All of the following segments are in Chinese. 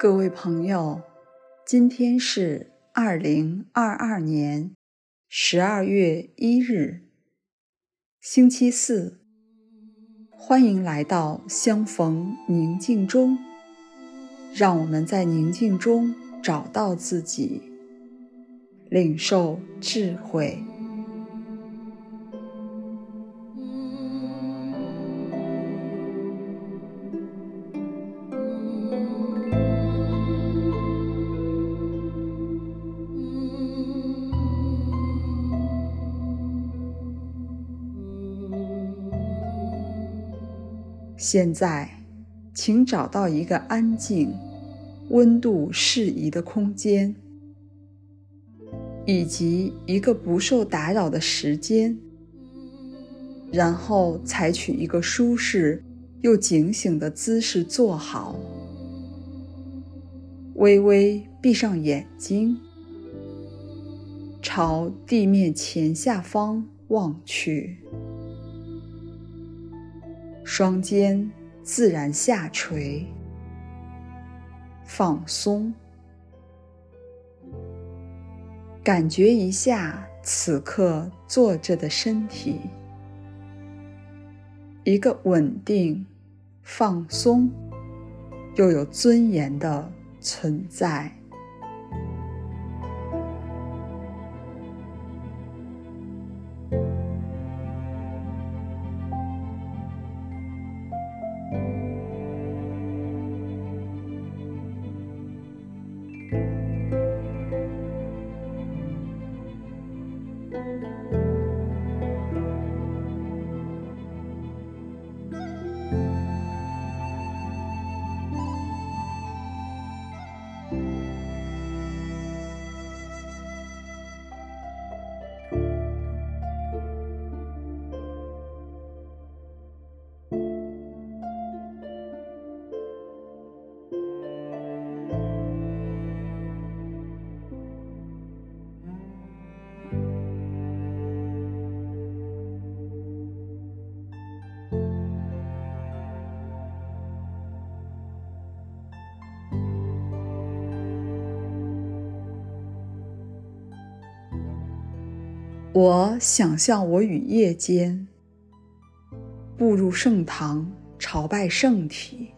各位朋友，今天是二零二二年十二月一日，星期四。欢迎来到相逢宁静中，让我们在宁静中找到自己，领受智慧。现在，请找到一个安静、温度适宜的空间，以及一个不受打扰的时间，然后采取一个舒适又警醒的姿势坐好，微微闭上眼睛，朝地面前下方望去。双肩自然下垂，放松，感觉一下此刻坐着的身体，一个稳定、放松又有尊严的存在。我想象我于夜间步入圣堂，朝拜圣体。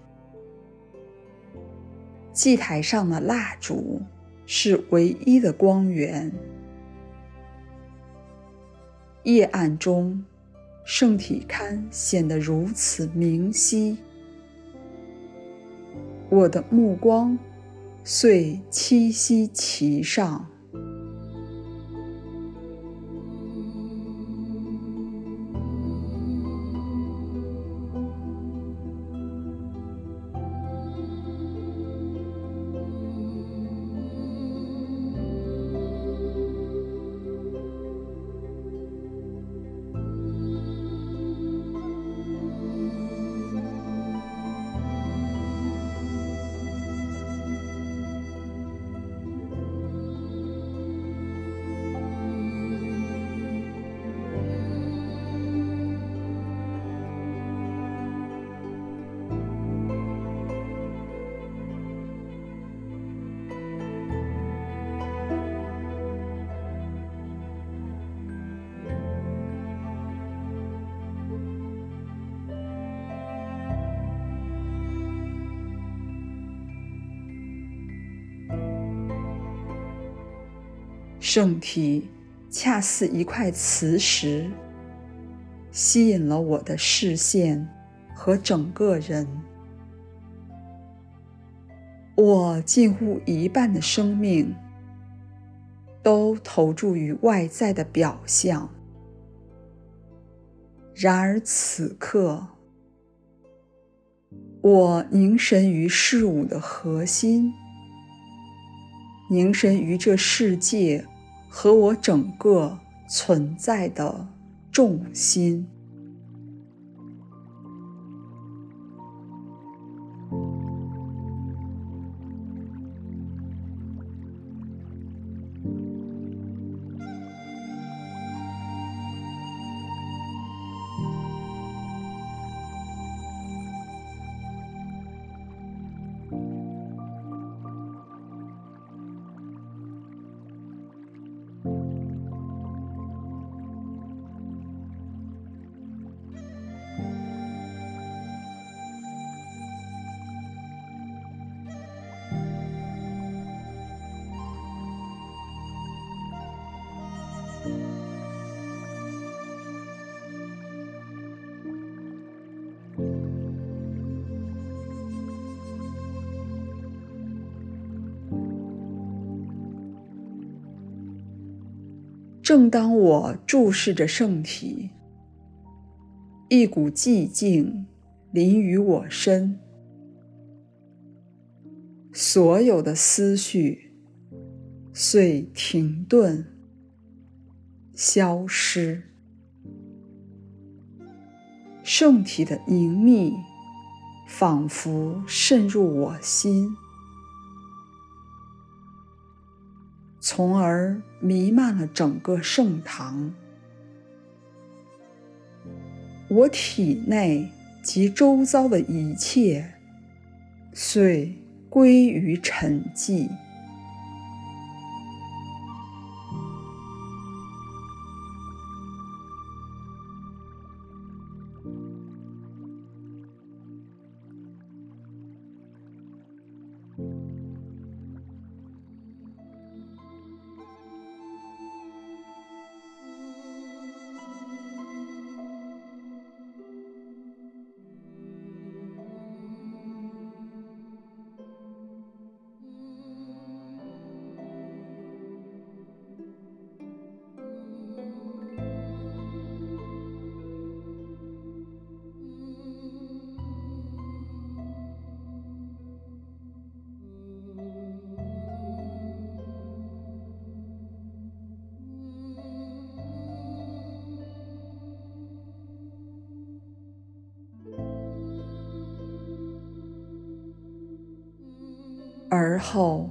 祭台上的蜡烛是唯一的光源。夜暗中，圣体龛显得如此明晰。我的目光遂栖息其上。圣体恰似一块磁石，吸引了我的视线和整个人。我近乎一半的生命都投注于外在的表象，然而此刻，我凝神于事物的核心，凝神于这世界。和我整个存在的重心。正当我注视着圣体，一股寂静临于我身，所有的思绪遂停顿、消失。圣体的凝密仿佛渗入我心。从而弥漫了整个盛唐，我体内及周遭的一切遂归于沉寂。而后，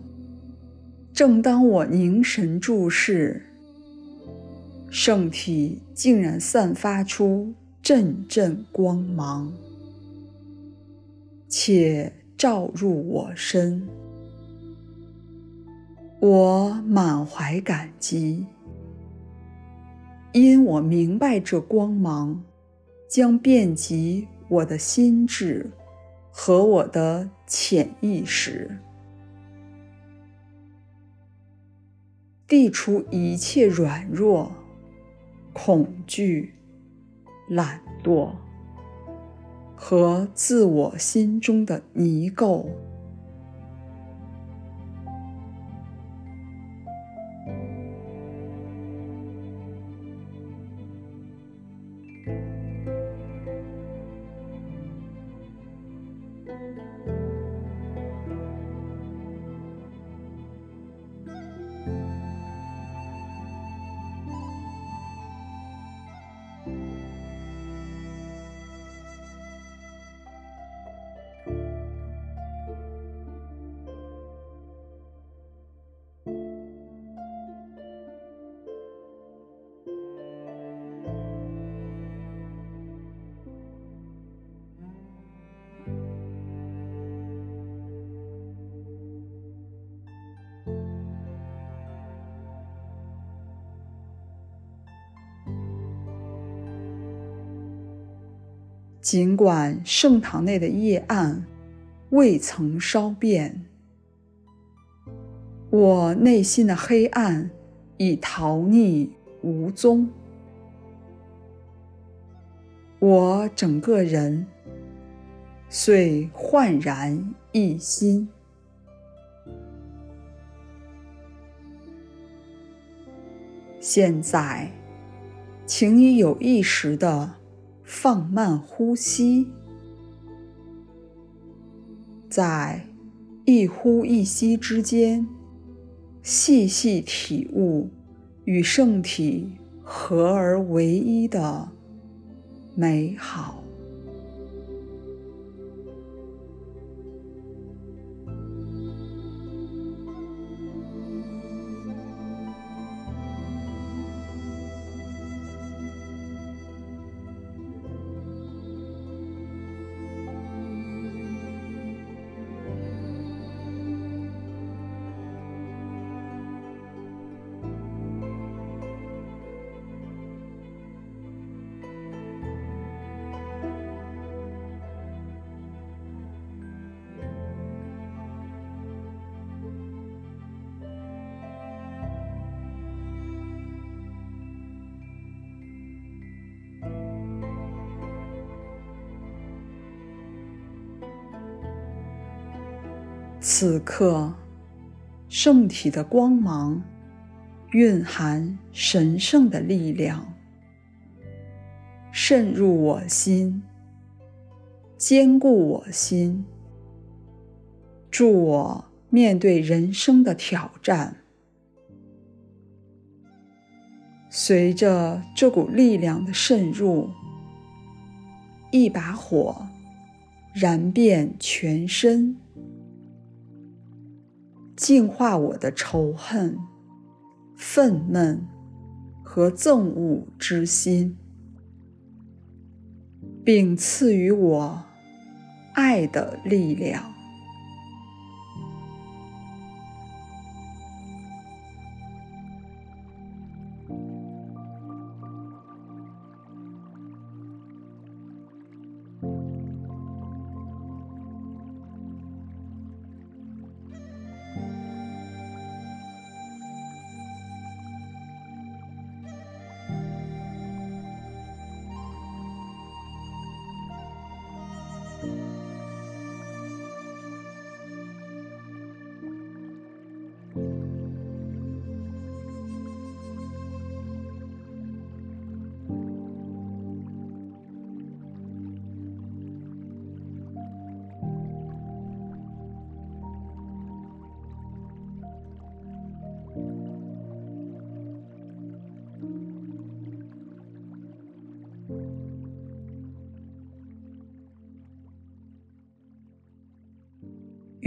正当我凝神注视，圣体竟然散发出阵阵光芒，且照入我身。我满怀感激，因我明白这光芒将遍及我的心智和我的潜意识。涤除一切软弱、恐惧、懒惰和自我心中的泥垢。尽管圣堂内的夜暗未曾稍变，我内心的黑暗已逃匿无踪。我整个人遂焕然一新。现在，请你有意识的。放慢呼吸，在一呼一吸之间，细细体悟与圣体合而为一的美好。此刻，圣体的光芒蕴含神圣的力量，渗入我心，坚固我心，助我面对人生的挑战。随着这股力量的渗入，一把火燃遍全身，净化我的仇恨、愤懑和憎恶之心，并赐予我爱的力量。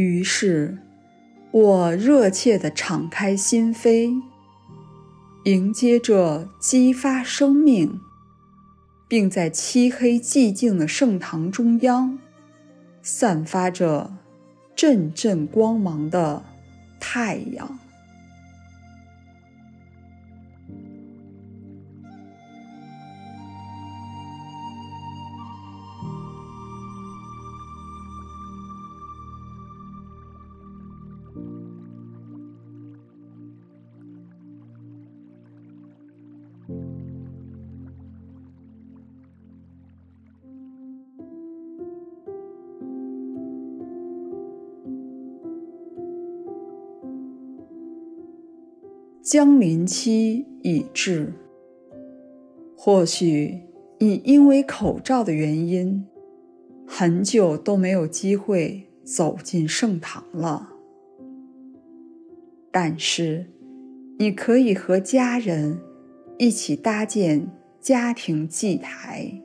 于是，我热切地敞开心扉，迎接着激发生命，并在漆黑寂静的圣堂中央，散发着阵阵光芒的太阳。将临期已至，或许你因为口罩的原因，很久都没有机会走进圣堂了。但是，你可以和家人一起搭建家庭祭台，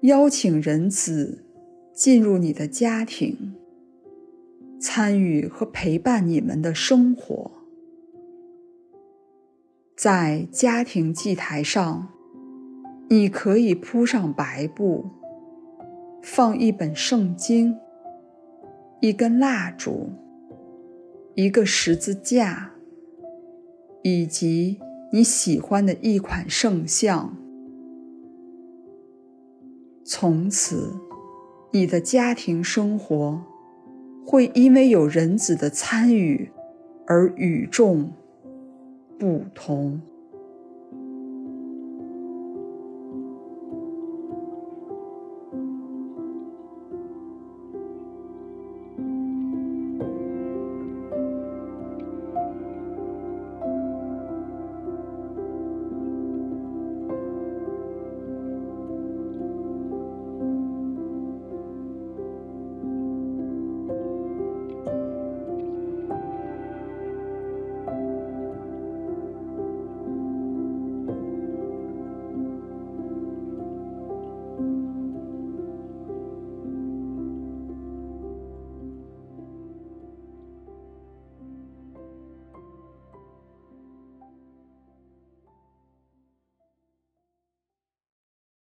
邀请人子进入你的家庭。参与和陪伴你们的生活，在家庭祭台上，你可以铺上白布，放一本圣经，一根蜡烛，一个十字架，以及你喜欢的一款圣像。从此，你的家庭生活。会因为有人子的参与而与众不同。